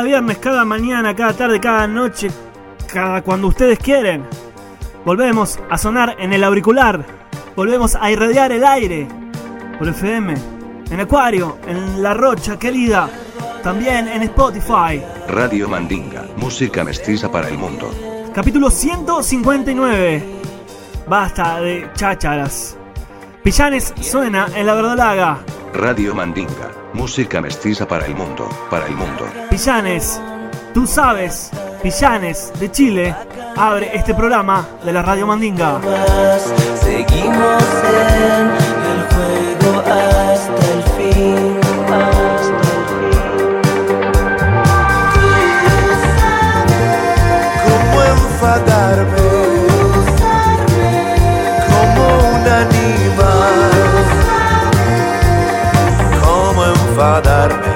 Cada viernes, cada mañana, cada tarde, cada noche, cada cuando ustedes quieren, volvemos a sonar en el auricular, volvemos a irradiar el aire por FM, en Acuario, en La Rocha querida, también en Spotify. Radio Mandinga, música mestiza para el mundo. Capítulo 159. Basta de chácharas. Pillanes suena en la verdolaga. Radio Mandinga, música mestiza para el mundo, para el mundo. Pillanes, tú sabes, Pillanes de Chile abre este programa de la Radio Mandinga. Seguimos en el juego nadar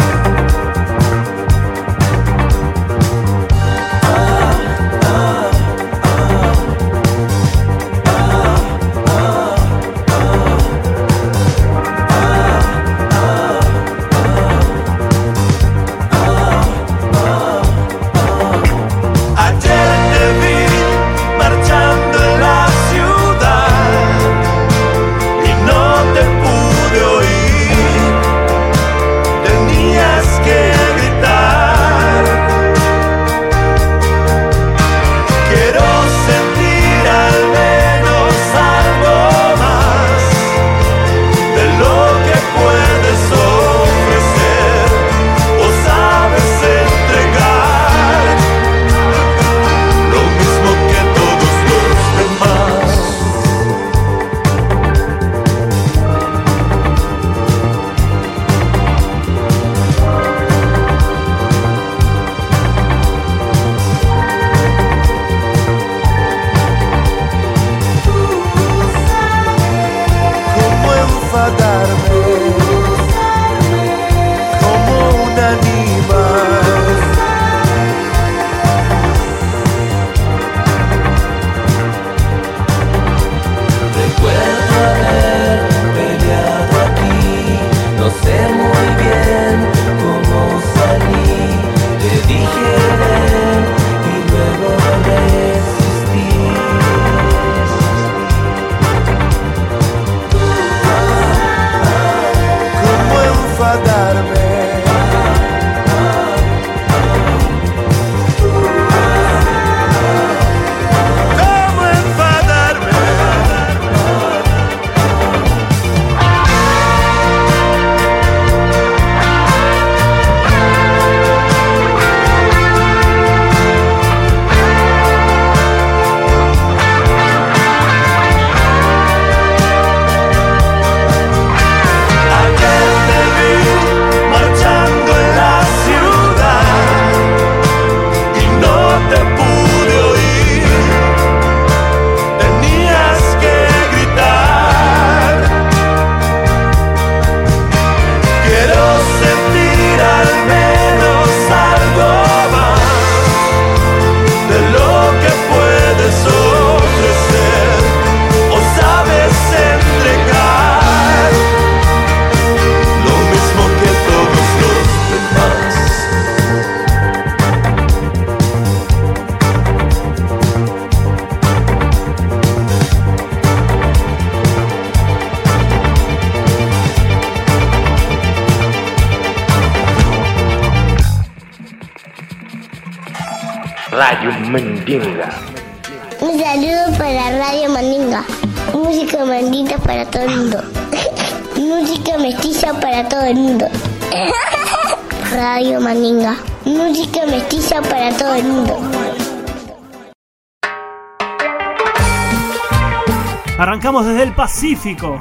Pacífico.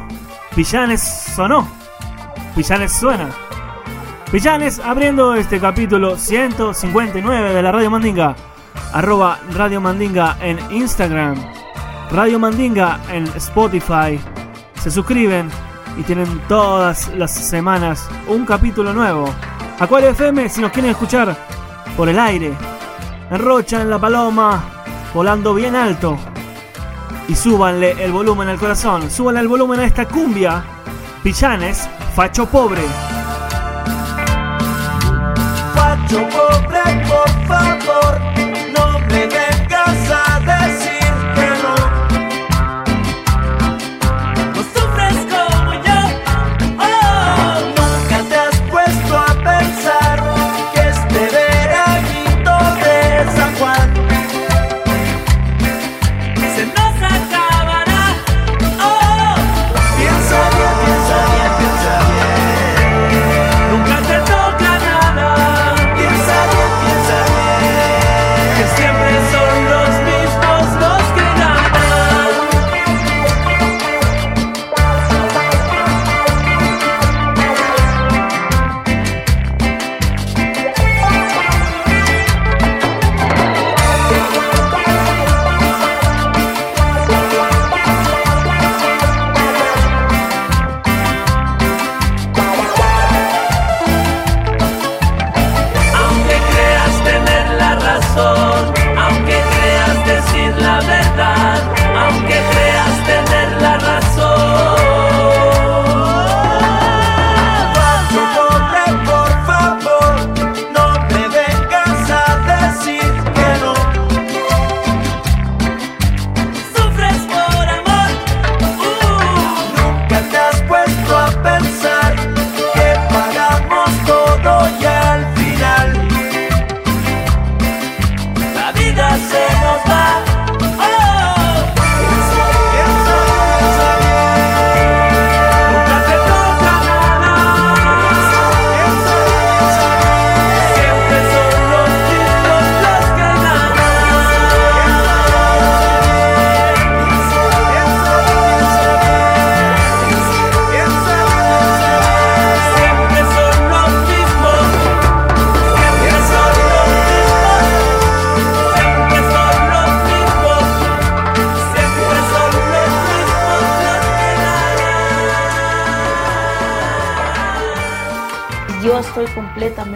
Villanes sonó. Villanes suena. Villanes abriendo este capítulo 159 de la Radio Mandinga. Arroba Radio Mandinga en Instagram. Radio Mandinga en Spotify. Se suscriben y tienen todas las semanas un capítulo nuevo. Acuario FM si nos quieren escuchar por el aire. En Rocha, en La Paloma, volando bien alto. Y súbanle el volumen al corazón. Súbanle el volumen a esta cumbia. Villanes, facho pobre. Facho pobre,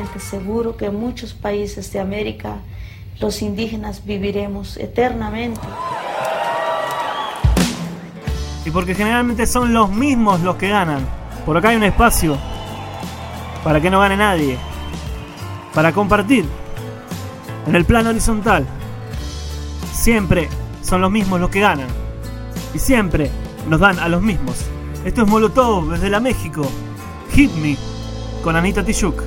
completamente seguro que en muchos países de América los indígenas viviremos eternamente. Y porque generalmente son los mismos los que ganan. Por acá hay un espacio para que no gane nadie. Para compartir. En el plano horizontal. Siempre son los mismos los que ganan. Y siempre nos dan a los mismos. Esto es Molotov desde la México. Hit Me con Anita Tijoux.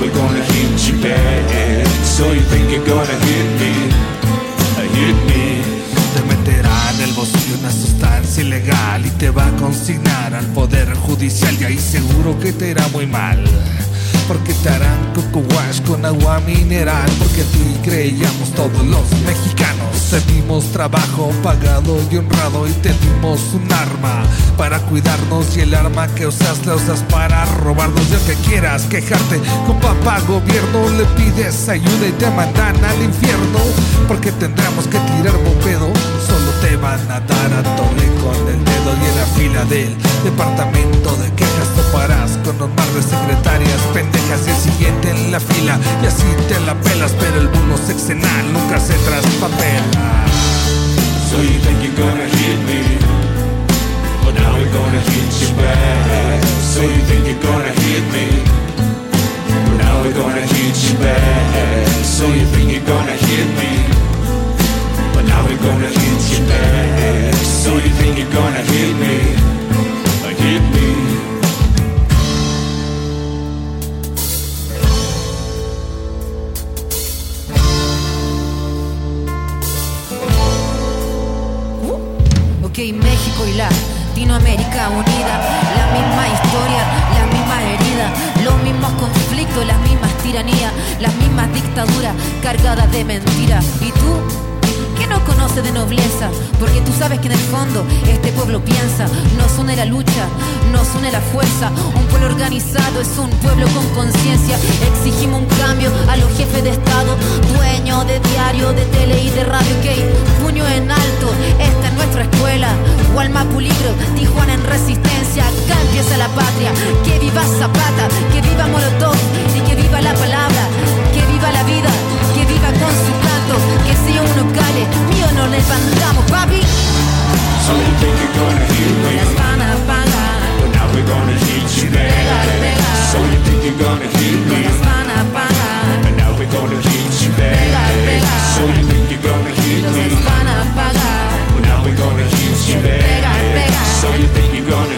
We're gonna hit you So you think you're gonna hit me Hit me. Te meterá en el bolsillo una sustancia ilegal y te va a consignar al poder judicial y ahí seguro que te irá muy mal. Porque te harán coco wash con agua mineral, porque ti creíamos todos los mexicanos. Te dimos trabajo pagado y honrado y te dimos un arma para cuidarnos y el arma que usas la usas para robarnos. Y que quieras quejarte con papá gobierno, le pides ayuda y te mandan al infierno, porque tendremos que tirar bopedo. Te van a dar a tole con el dedo y en la fila del departamento de quejas toparás con un mar de secretarias pendejas y el siguiente en la fila y así te la pelas, pero el bulo sexenal nunca se traspapela. So you think you're gonna hit me But now we're gonna hit you back So you think you're gonna hit me But now we're gonna hit you back So you think you're gonna hit me We're gonna hit you back So you think you're gonna hit me uh, Hit me. Ok, México y Latinoamérica unida, la misma historia, la misma herida, los mismos conflictos, las mismas tiranías, las mismas dictaduras cargadas de mentiras. ¿Y tú? ¿Qué no conoce de nobleza? Porque tú sabes que en el fondo este pueblo piensa, nos une la lucha, nos une la fuerza. Un pueblo organizado es un pueblo con conciencia. Exigimos un cambio a los jefes de Estado, dueños de diario, de tele y de radio. Que puño en alto, esta es nuestra escuela. Gualmapu libro, Tijuana en resistencia. Acá empieza la patria. Que viva Zapata, que viva Molotov y que viva la palabra, que viva la vida, que viva con su canto. Que si uno cale, mío no levantamos, papi. So you think you're gonna hit me. But now we're gonna hit you back So you think you're gonna hit me. But now we're gonna hit you back So you think you're gonna hit me. But now we're gonna hit you back So you think you're gonna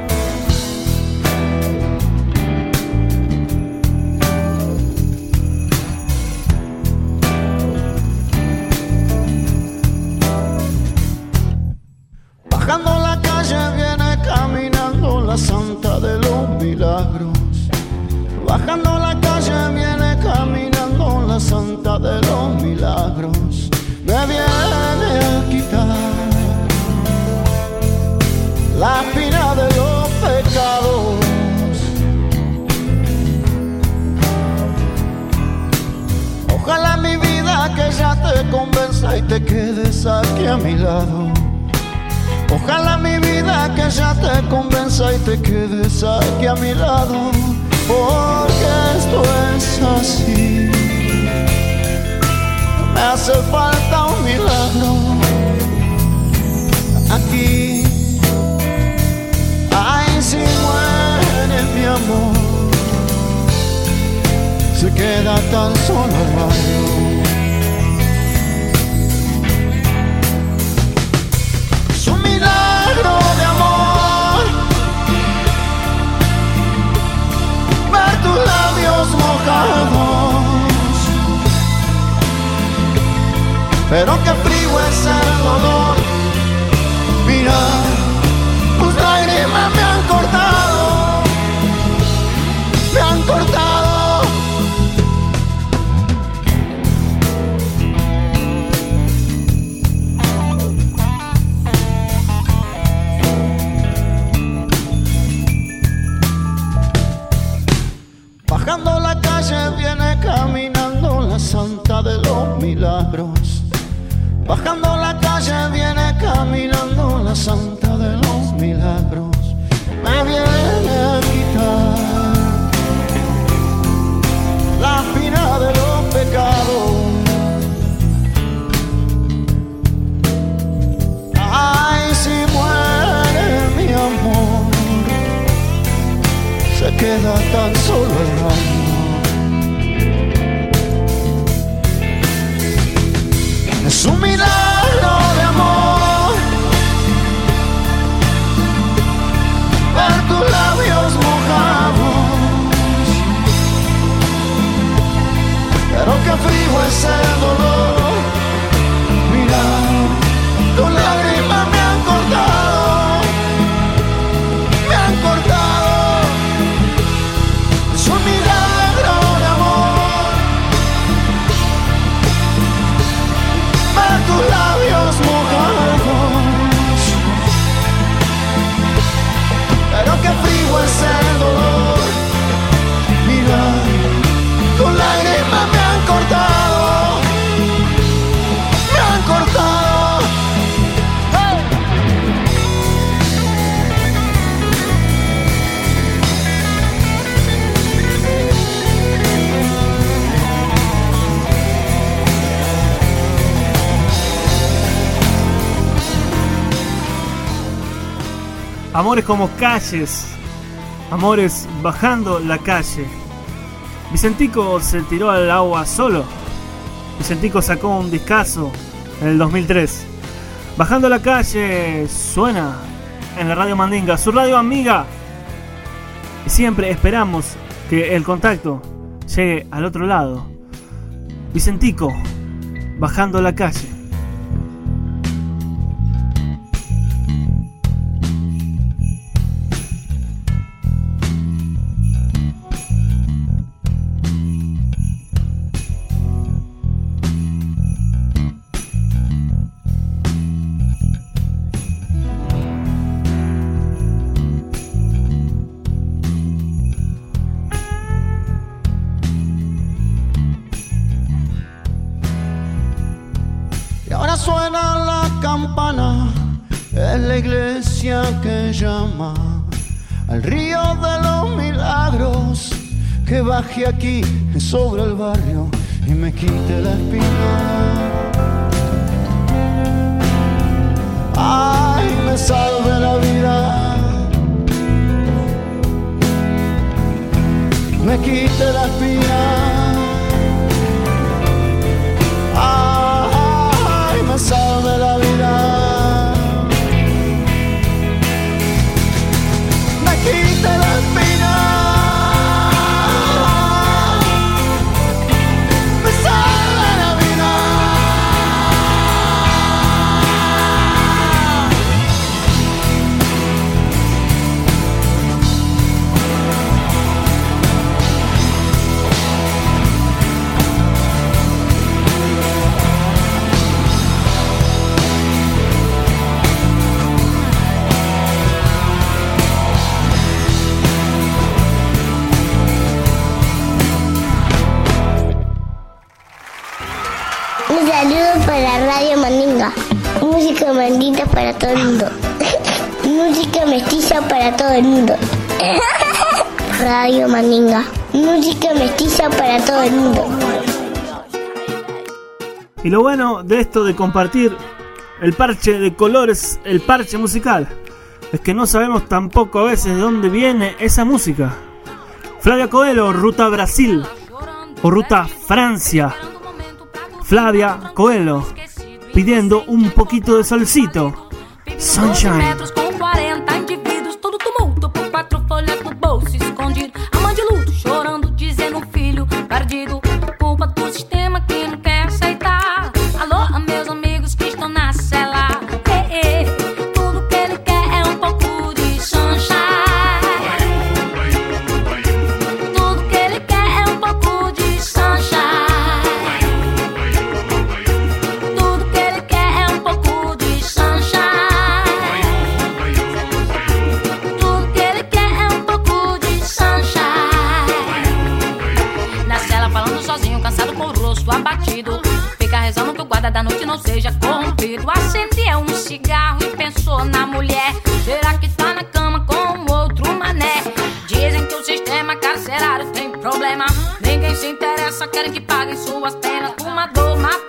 calle viene caminando la santa de los milagros. Bajando la calle viene caminando la santa de los milagros. Me viene a quitar la espina de los pecados. Ay si muere mi amor, se queda tan solo frío es el dolor. Amores como calles. Amores bajando la calle. Vicentico se tiró al agua solo. Vicentico sacó un discazo en el 2003. Bajando la calle suena en la radio Mandinga, su radio amiga. Y siempre esperamos que el contacto llegue al otro lado. Vicentico, bajando la calle. Música mandita para todo el mundo. Música mestiza para todo el mundo. Radio Mandinga. Música mestiza para todo el mundo. Y lo bueno de esto de compartir el parche de colores, el parche musical, es que no sabemos tampoco a veces de dónde viene esa música. Flavia Coelho, Ruta Brasil o Ruta Francia. Flavia Coelho pidiendo un poquito de solcito. Sunshine. marido acendeu um cigarro e pensou na mulher. Será que tá na cama com outro mané? Dizem que o sistema carcerário tem problema. Ninguém se interessa, querem que paguem suas penas. Uma dor, uma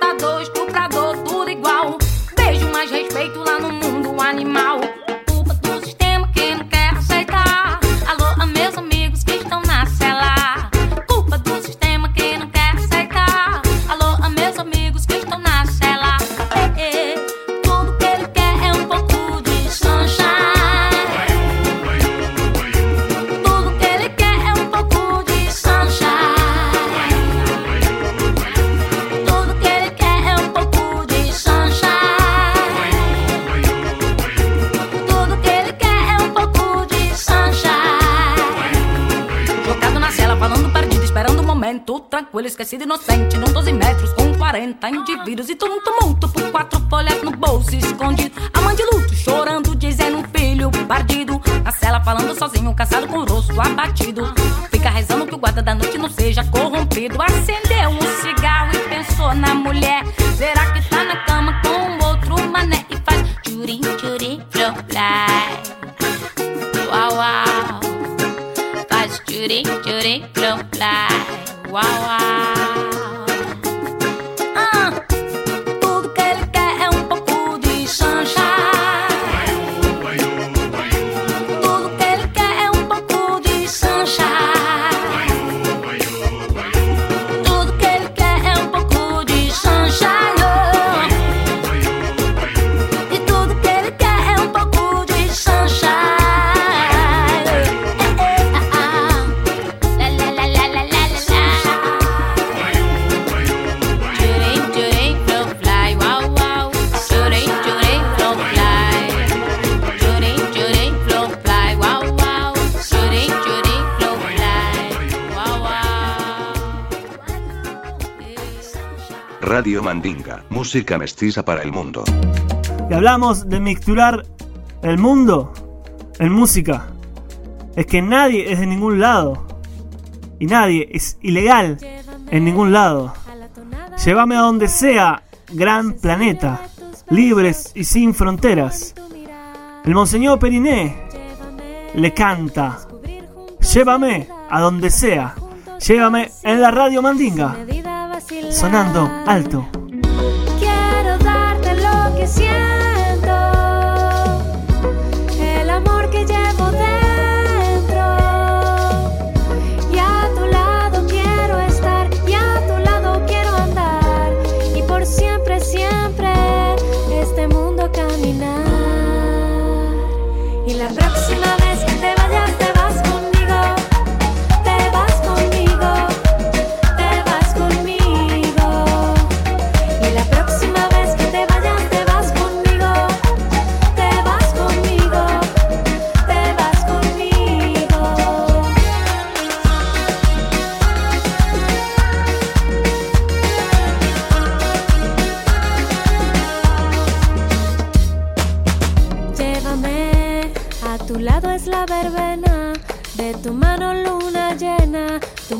Radio Mandinga, música mestiza para el mundo. Y hablamos de mixturar el mundo en música. Es que nadie es de ningún lado. Y nadie es ilegal en ningún lado. Llévame a donde sea, gran planeta, libres y sin fronteras. El Monseñor Periné le canta, llévame a donde sea, llévame en la radio Mandinga. Sonando alto. Quiero darte lo que siento.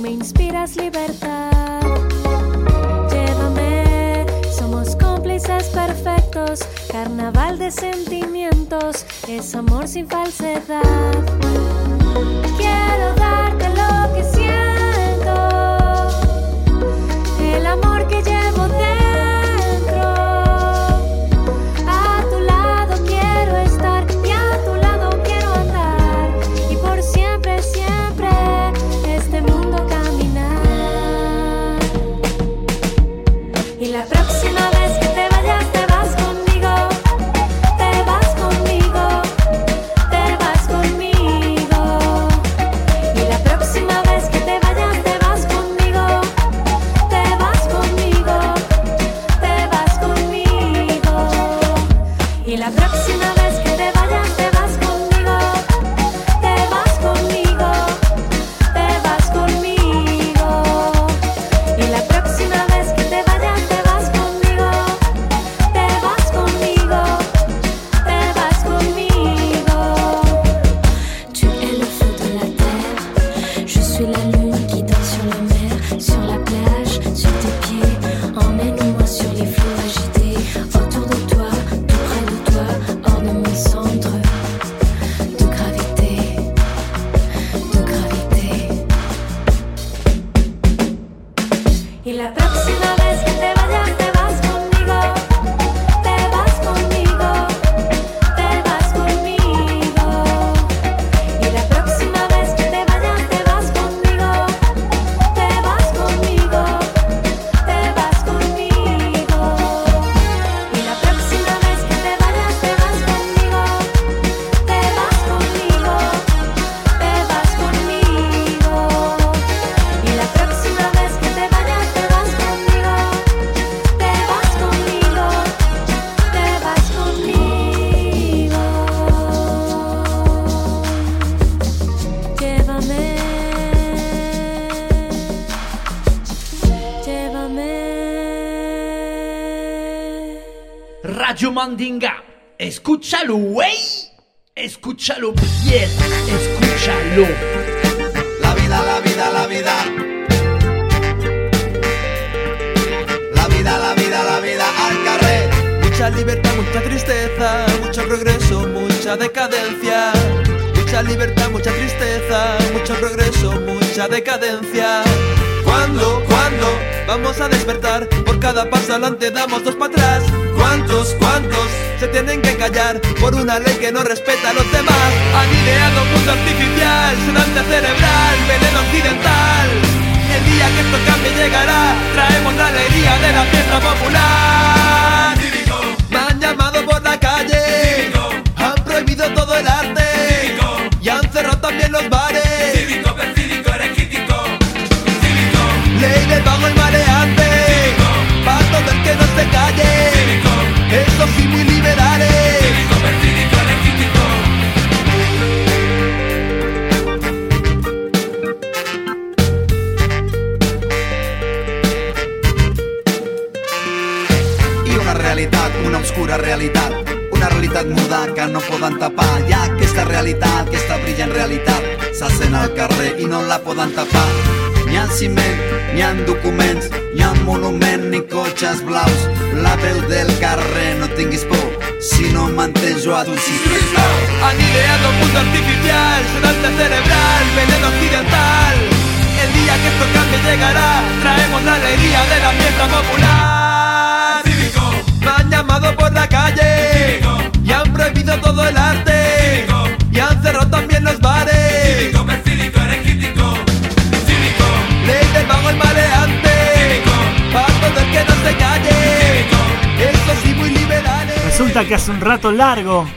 me inspiras libertad. Llévame, somos cómplices perfectos, carnaval de sentimientos, es amor sin falsedad. Quiero darte Radio Mandinga, escúchalo, wey. Escúchalo bien, escúchalo. La vida, la vida, la vida. La vida, la vida, la vida al carrer. Mucha libertad, mucha tristeza, mucho progreso, mucha decadencia. Mucha libertad, mucha tristeza, mucho progreso, mucha decadencia. ¿Cuándo, cuándo vamos a despertar? Por cada paso adelante damos dos para atrás. ¿Cuántos, cuántos se tienen que callar por una ley que no respeta a los demás? Han ideado un mundo artificial, sedante cerebral, veneno occidental. El día que esto cambie llegará, traemos la alegría de la fiesta popular. Me han llamado por la calle, han prohibido todo el arte y han cerrado también los bares. Ley del vago y maleante, para todo el que no se calle. Eso sí, muy liberales. I una realitat, una obscura realitat una realitat muda que no poden tapar. Hi ha aquesta realitat, aquesta brillant realitat s'assent al carrer i no la poden tapar N'hi ha ciment, n'hi ha documents, n'hi ha monument ni cotxes blaus. La veu del carrer, no tinguis por, si no mantens jo a tu Han ideado un mundo artificial, sedante cerebral, veneno occidental. El día que esto cambie llegará, traemos la alegría de la fiesta popular. Me han llamado por la calle y han prohibido todo el arte y han cerrado también los bares. Que hace un rato largo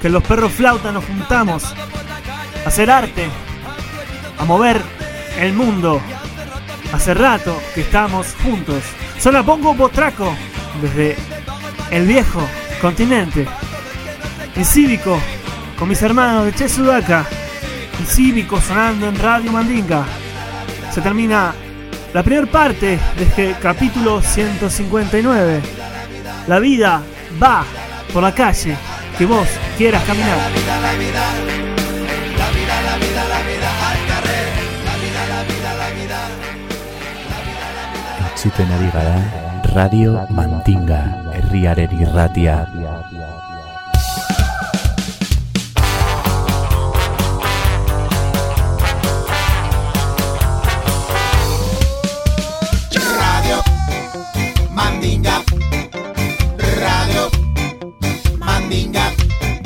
que los perros flauta nos juntamos a hacer arte, a mover el mundo. Hace rato que estamos juntos. Solo pongo botraco desde el viejo continente. En cívico con mis hermanos de Che Sudaca. En cívico sonando en Radio Mandinga. Se termina la primera parte de este capítulo 159. La vida va por la calle que vos quieras caminar. Entzuten ari gara Radio Mandinga herriaren irratia.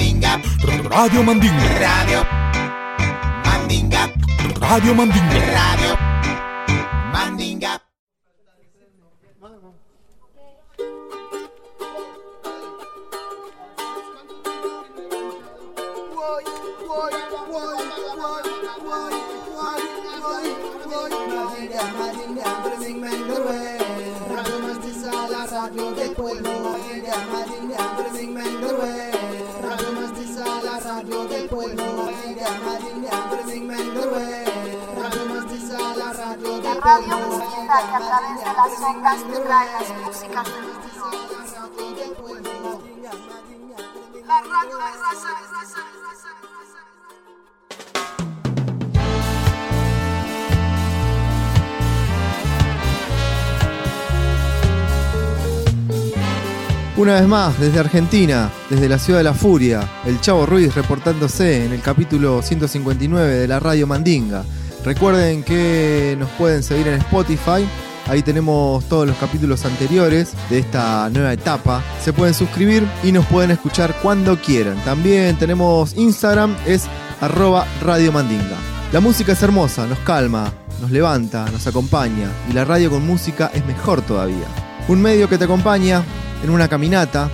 Mandinga Radio Mandinga. Radio Mandinga Radio Mandinga. Radio Mandinga Radio del pueblo, Madinga, Madinga, Brezing Mengerwe. Radio radio del pueblo, Mengerwe. Radio Mastiza, la radio La radio Mandinga que a través de las ondas te trae las músicas de los La radio es raza, raza, raza. Una vez más, desde Argentina, desde la ciudad de la furia, el Chavo Ruiz reportándose en el capítulo 159 de la Radio Mandinga. Recuerden que nos pueden seguir en Spotify, ahí tenemos todos los capítulos anteriores de esta nueva etapa. Se pueden suscribir y nos pueden escuchar cuando quieran. También tenemos Instagram, es arroba Radio Mandinga. La música es hermosa, nos calma, nos levanta, nos acompaña y la radio con música es mejor todavía. Un medio que te acompaña en una caminata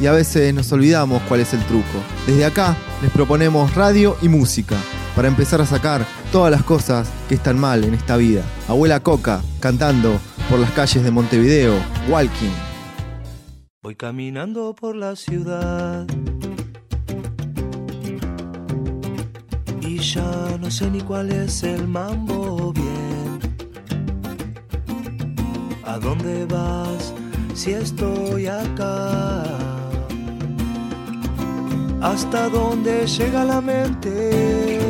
y a veces nos olvidamos cuál es el truco. Desde acá les proponemos radio y música para empezar a sacar todas las cosas que están mal en esta vida. Abuela Coca cantando por las calles de Montevideo, Walking. Voy caminando por la ciudad y ya no sé ni cuál es el mambo bien. ¿A dónde vas si estoy acá? ¿Hasta dónde llega la mente?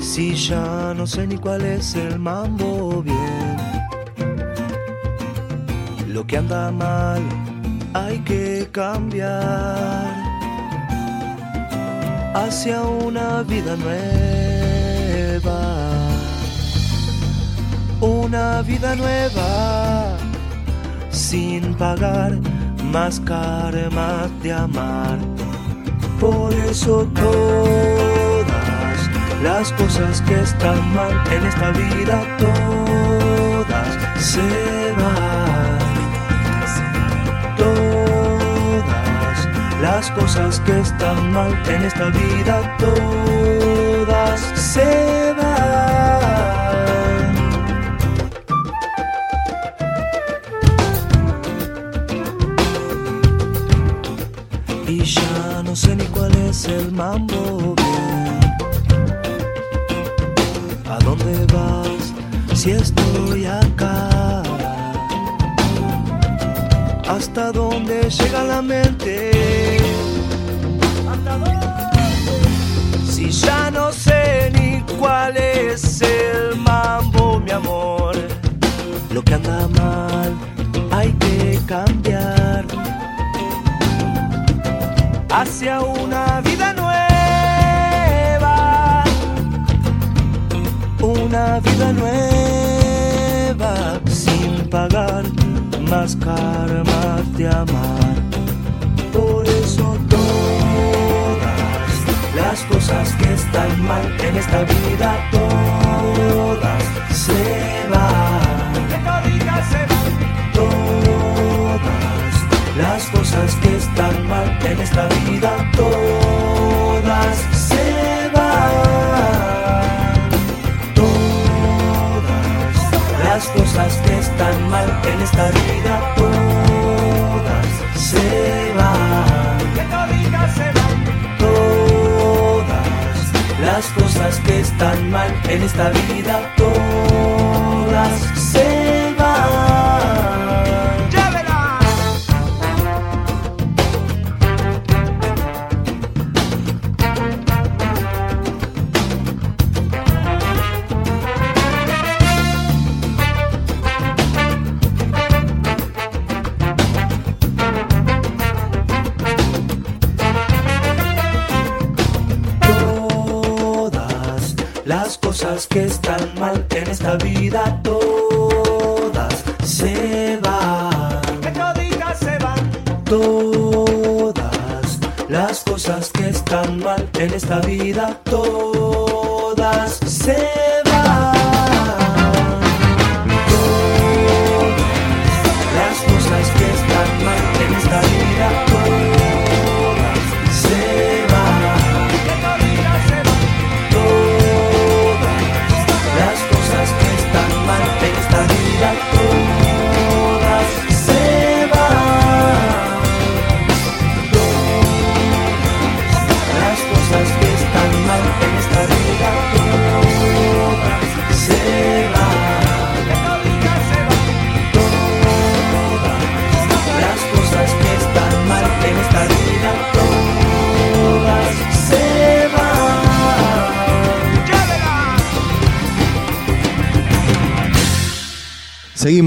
Si ya no sé ni cuál es el mambo bien. Lo que anda mal hay que cambiar hacia una vida nueva. Una vida nueva sin pagar más karmas de amar. Por eso todas las cosas que están mal en esta vida, todas se van. Todas las cosas que están mal en esta vida, todas se van. Es el mambo. ¿A dónde vas si estoy acá? ¿Hasta dónde llega la mente? Si ya no sé ni cuál es el mambo, mi amor. Lo que anda mal hay que cambiar hacia una vida nueva, una vida nueva sin pagar más karma de amar. Por eso todas las cosas que están mal en esta vida, todas se van. Todas las cosas que están mal en esta vida, todas se van. Todas las cosas que están mal en esta vida, todas se van. Todas las cosas que están mal en esta vida, todas se van. En esta vida, todas se van. se van. Todas las cosas que están mal en esta vida, todas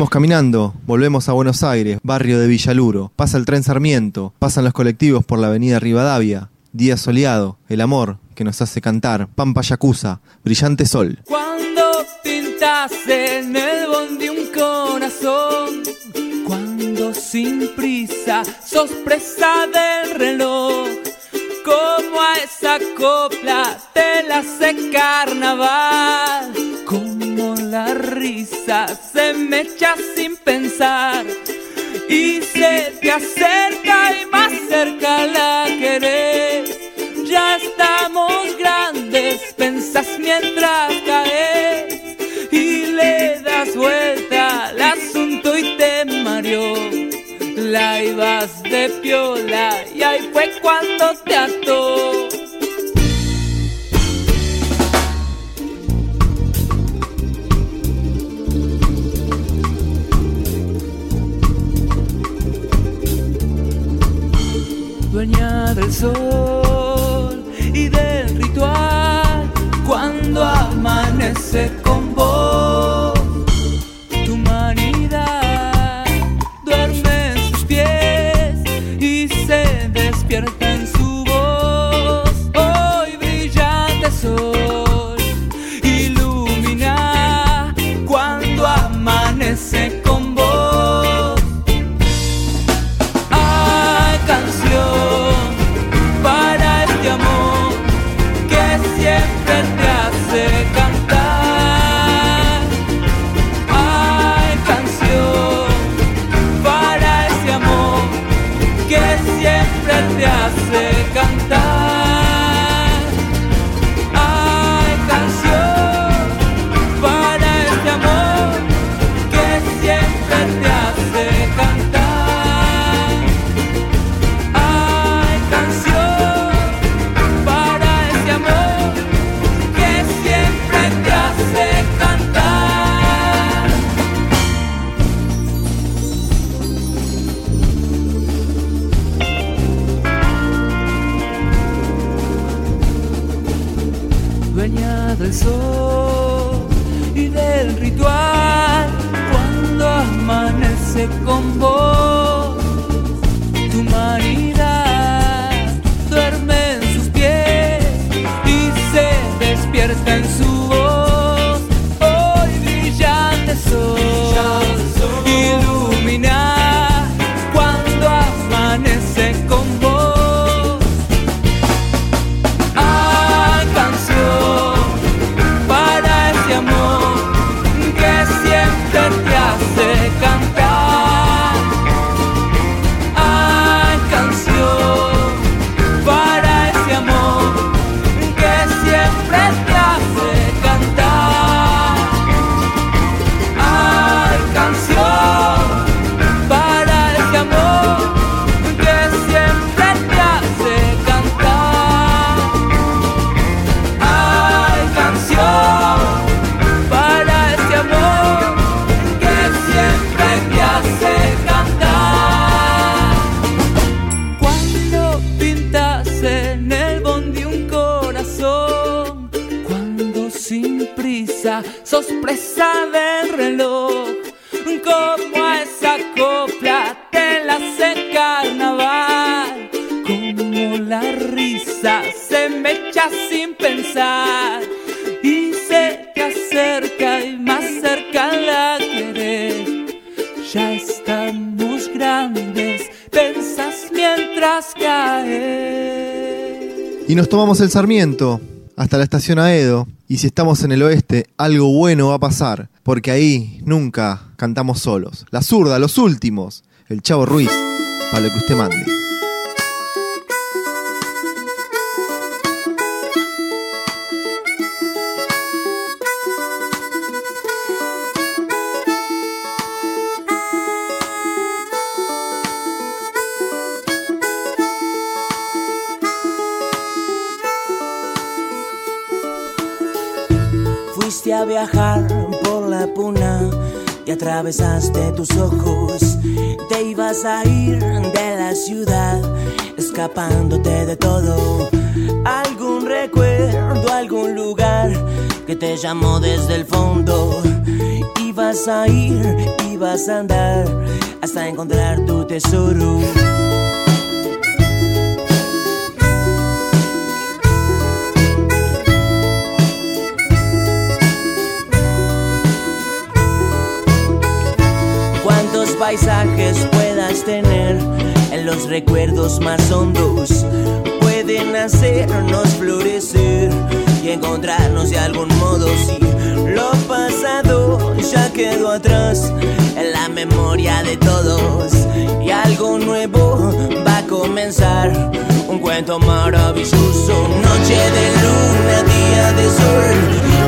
Caminando, volvemos a Buenos Aires, barrio de Villaluro. Pasa el tren Sarmiento, pasan los colectivos por la avenida Rivadavia. Día soleado, el amor que nos hace cantar. Pampa Yakuza, brillante sol. Cuando pintas en el bondi un corazón, cuando sin prisa sos presa del reloj, como a esa copla te la hace carnaval, como la risa se me echa sin pensar. Y se te acerca y más cerca la querés. Ya estamos grandes, pensás mientras caes y le das vuelta al asunto y te mareó. La ibas de piola y ahí fue cuando te ató. dueña del sol y del ritual cuando amanece con el Sarmiento hasta la estación Aedo. Y si estamos en el oeste, algo bueno va a pasar. Porque ahí nunca cantamos solos. La zurda, los últimos. El Chavo Ruiz, para lo que usted mande. Atravesaste tus ojos. Te ibas a ir de la ciudad, escapándote de todo. Algún recuerdo, algún lugar que te llamó desde el fondo. Vas a ir y vas a andar hasta encontrar tu tesoro. Paisajes puedas tener. En los recuerdos más hondos pueden hacernos florecer y encontrarnos de algún modo. Si lo pasado ya quedó atrás en la memoria de todos y algo nuevo va a comenzar. Un cuento maravilloso noche de luna día de sol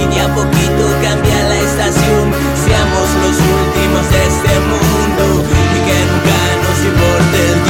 y de a poquito cambia la estación seamos los últimos de este mundo y que nunca nos importe el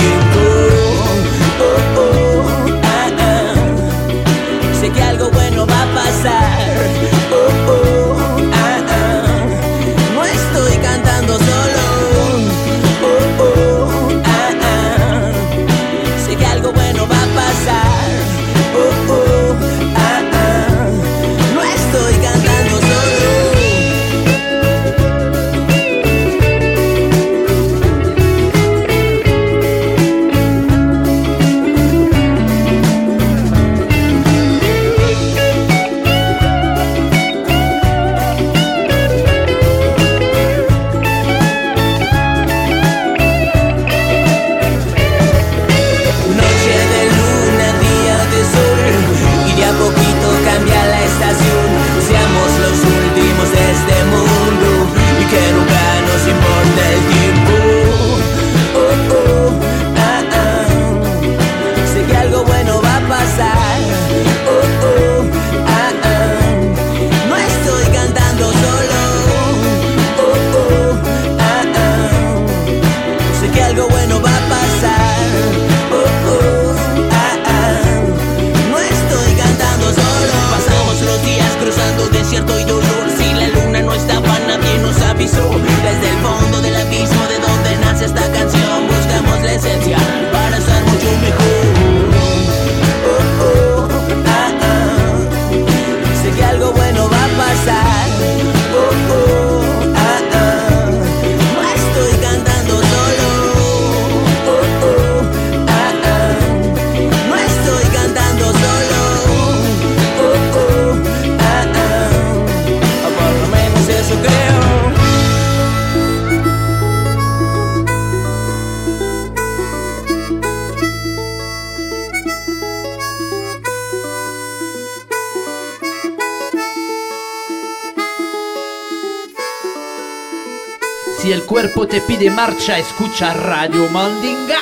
pide marcha, escucha Radio Mandinga.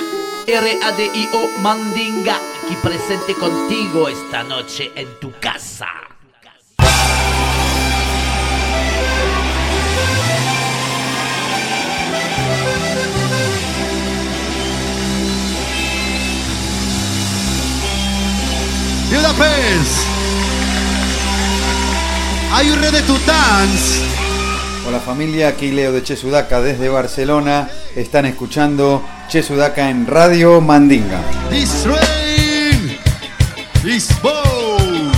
R-A-D-I-O Mandinga, aquí presente contigo esta noche en tu casa. Budapest. Are you ready to dance? Hola familia, aquí Leo de Che Sudaca desde Barcelona. Están escuchando Che Sudaca en Radio Mandinga. This train is bold.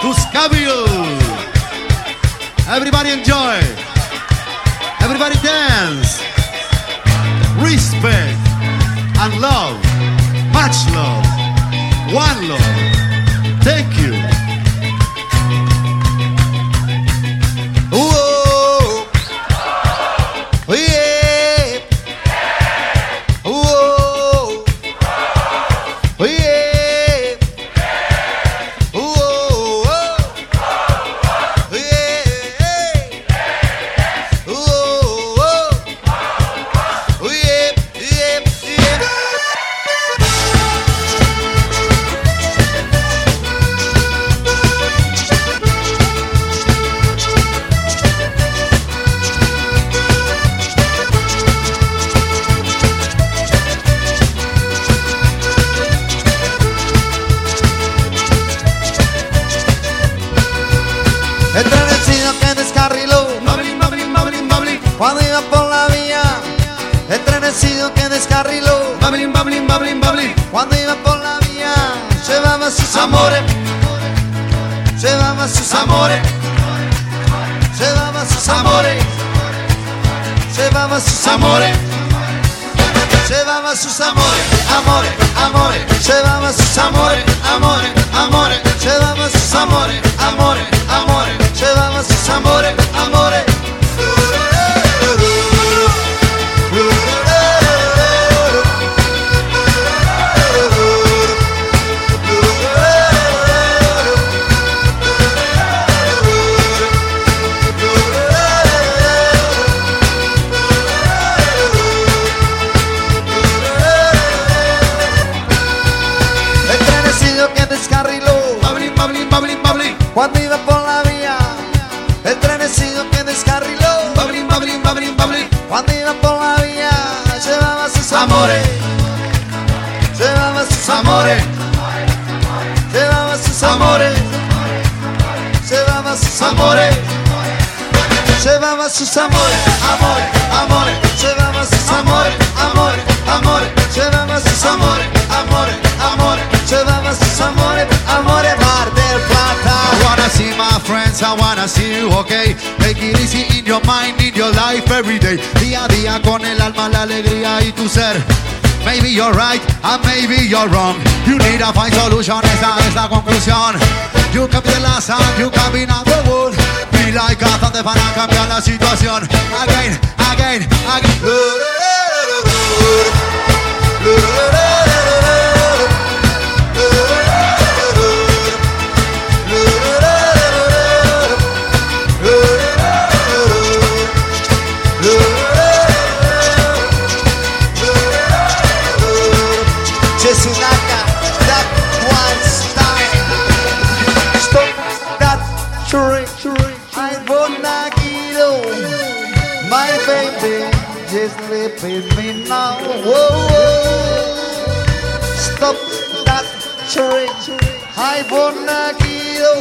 Tuscabio. Everybody enjoy. Everybody dance. Respect and love. Much love. One love. amore, ce l'amo, amore, amore. Alegría said. Maybe you're right, and maybe you're wrong. You need to find solution, esa es la conclusión. You can be the last and you can be not one. Be like Gotham para cambiar la situación. Again, again, again. Ay, buona kilo, my baby, just sleep with me now. Whoa, whoa. Stop that train. I wanna kill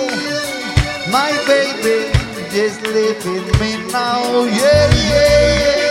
my baby, just sleep with me now. Yeah, yeah.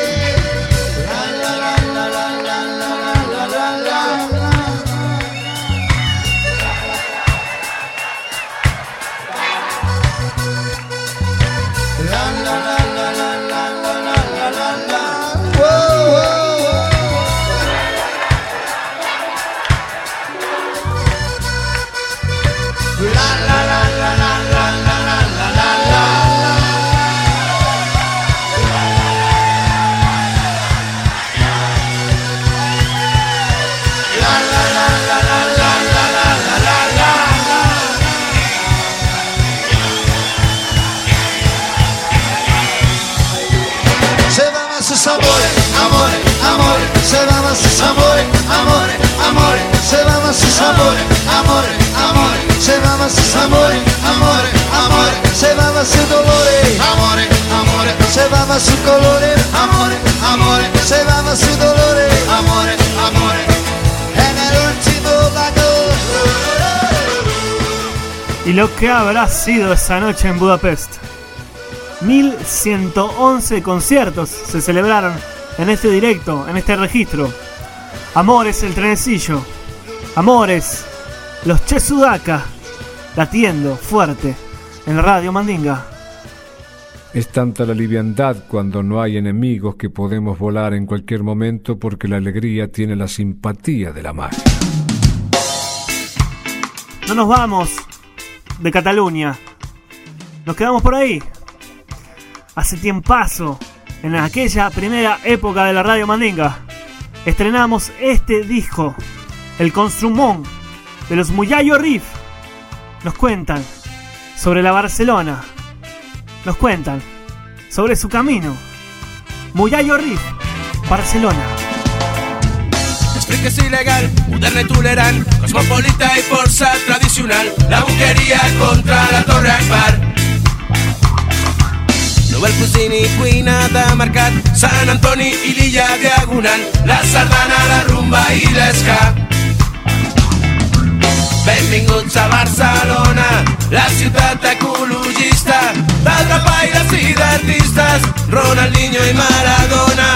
Sus amores, amores, amores, llevaba sus amores, amores, amores, llevaba sus dolores, amores, amores, llevaba sus colores, amores, amores, llevaba sus dolores, amores, amores, en el último vagón. Y lo que habrá sido esa noche en Budapest. 1111 conciertos se celebraron en este directo, en este registro. Amores el trenecillo. Amores los Che Sudaka. Latiendo fuerte en Radio Mandinga. Es tanta la liviandad cuando no hay enemigos que podemos volar en cualquier momento porque la alegría tiene la simpatía de la magia. No nos vamos de Cataluña. Nos quedamos por ahí. Hace tiempazo, en aquella primera época de la radio Mandinga, estrenamos este disco, El Construmón, de los Muyayo Riff. Nos cuentan sobre la Barcelona. Nos cuentan sobre su camino. Muyayo Riff, Barcelona. Explic que és il·legal, moderna i tolerant, cosmopolita i força tradicional, la boqueria contra la Torre Akbar. Nobel Cuisine i cuina de mercat, Sant Antoni i l'illa Diagonal, la sardana, la rumba i l'esca. Benvinguts a Barcelona, la ciutat ecologista, d'atrapaires i d'artistes, Ronaldinho i Maradona,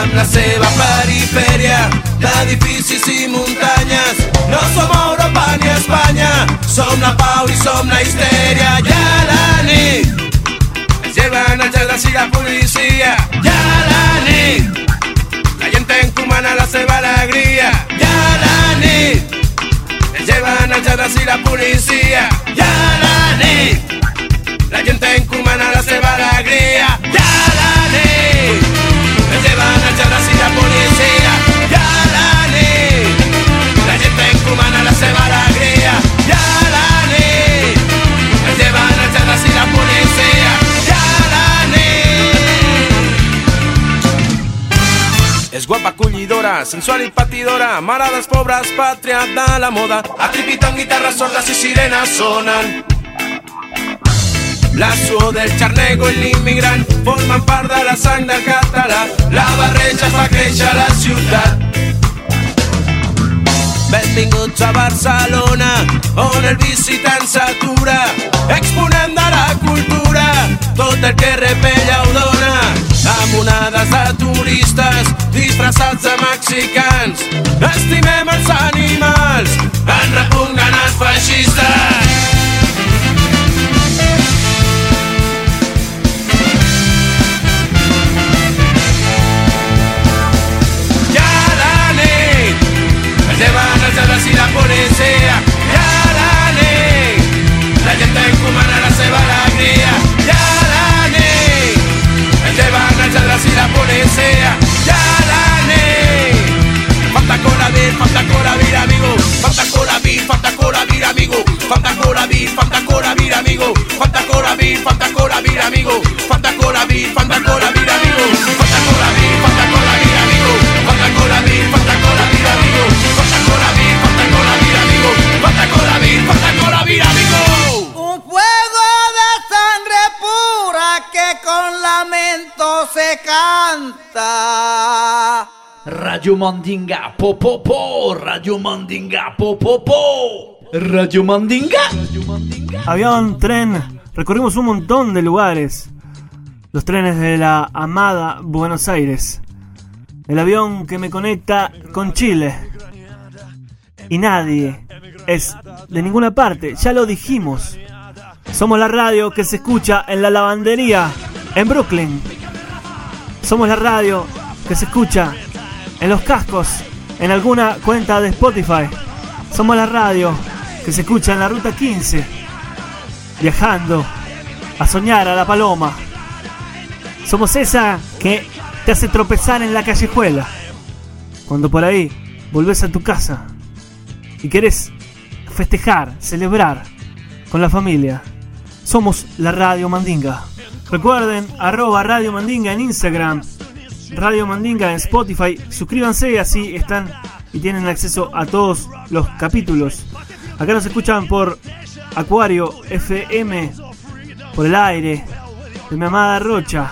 amb la seva perifèria d'edificis i muntanyes. No som Europa ni Espanya, som la pau i som la histèria. I a la nit ens lleven gel de y la policía. Ya la nit, la gente en Cumana la se va alegría. Ya la nit, van allá si la policia. I a la nit, la gent encomana la seva alegria. I a la nit, ens lleven allà si la policia. I a la nit, la gent encomana nit. Es guapa, cullidora, sensual y patidora Maradas, pobres, patria de la moda A tripitón, guitarras sordas y sirenas sonan La suor del xarnego i l'immigrant formen part de la sang del català. La barreja fa créixer la ciutat. Benvinguts a Barcelona, on el visitant s'atura, exponent de la cultura, tot el que repella amb onades de turistes disfressats de mexicans. Estimem els animals, en repugnen els feixistes. Ya la nit, es llevan y la. Alzadas y la policía. Ya la nit, falta colavir, falta colavir, amigo. Falta colavir, falta colavir, amigo. Falta colavir, falta colavir, amigo. Falta colavir, falta colavir, amigo. Falta colavir, falta colavir, amigo. Falta colavir, falta se canta. Radio Mandinga, po po po, Radio Mandinga, po po po, Radio Mandinga. Avión, tren, recorrimos un montón de lugares. Los trenes de la amada Buenos Aires. El avión que me conecta con Chile. Y nadie es de ninguna parte, ya lo dijimos. Somos la radio que se escucha en la lavandería en Brooklyn. Somos la radio que se escucha en los cascos en alguna cuenta de Spotify. Somos la radio que se escucha en la ruta 15, viajando a soñar a la paloma. Somos esa que te hace tropezar en la callejuela. Cuando por ahí volvés a tu casa y querés festejar, celebrar con la familia. Somos la Radio Mandinga. Recuerden, arroba Radio Mandinga en Instagram, Radio Mandinga en Spotify. Suscríbanse así están y tienen acceso a todos los capítulos. Acá nos escuchan por Acuario FM, por el aire, de mi amada Rocha.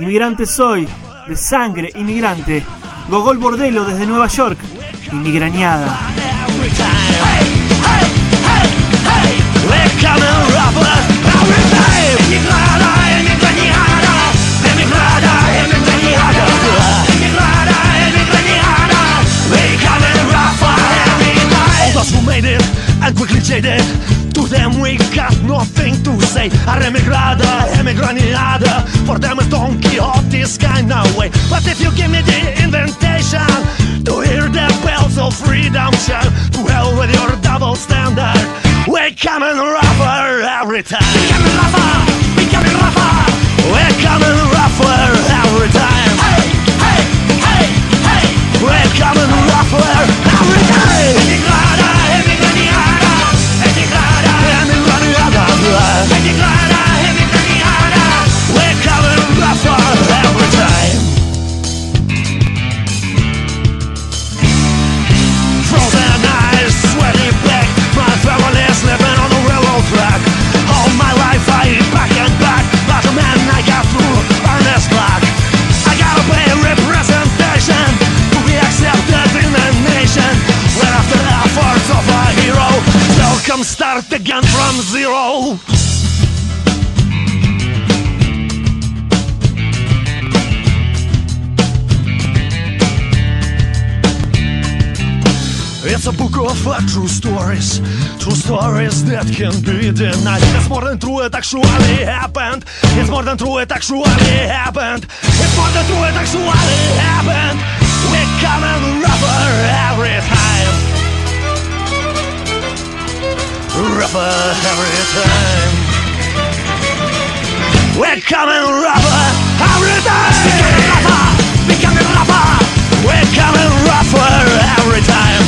Inmigrante soy, de sangre inmigrante. Gogol Bordelo desde Nueva York, who made it and quickly jaded. To them we got nothing to say. Arremigrada, emigraniada. For them it's Don Quixote's kind of way. But if you give me the invitation To hear the bells of shout To hell with your double standard. We coming rougher every time. We coming rougher, we coming rougher We coming rougher every time. Hey, hey, hey, hey. We're coming rougher every time true stories, true stories that can be denied. It's more than true, it actually happened. It's more than true, it actually happened. It's more than true, it actually happened. We're coming rougher every time. Rougher every time. We're coming rougher every time. Becoming rougher, becoming rougher. We're coming rougher every time.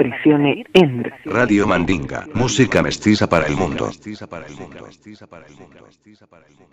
presione Enter. Radio Mandinga, música mestiza para el mundo.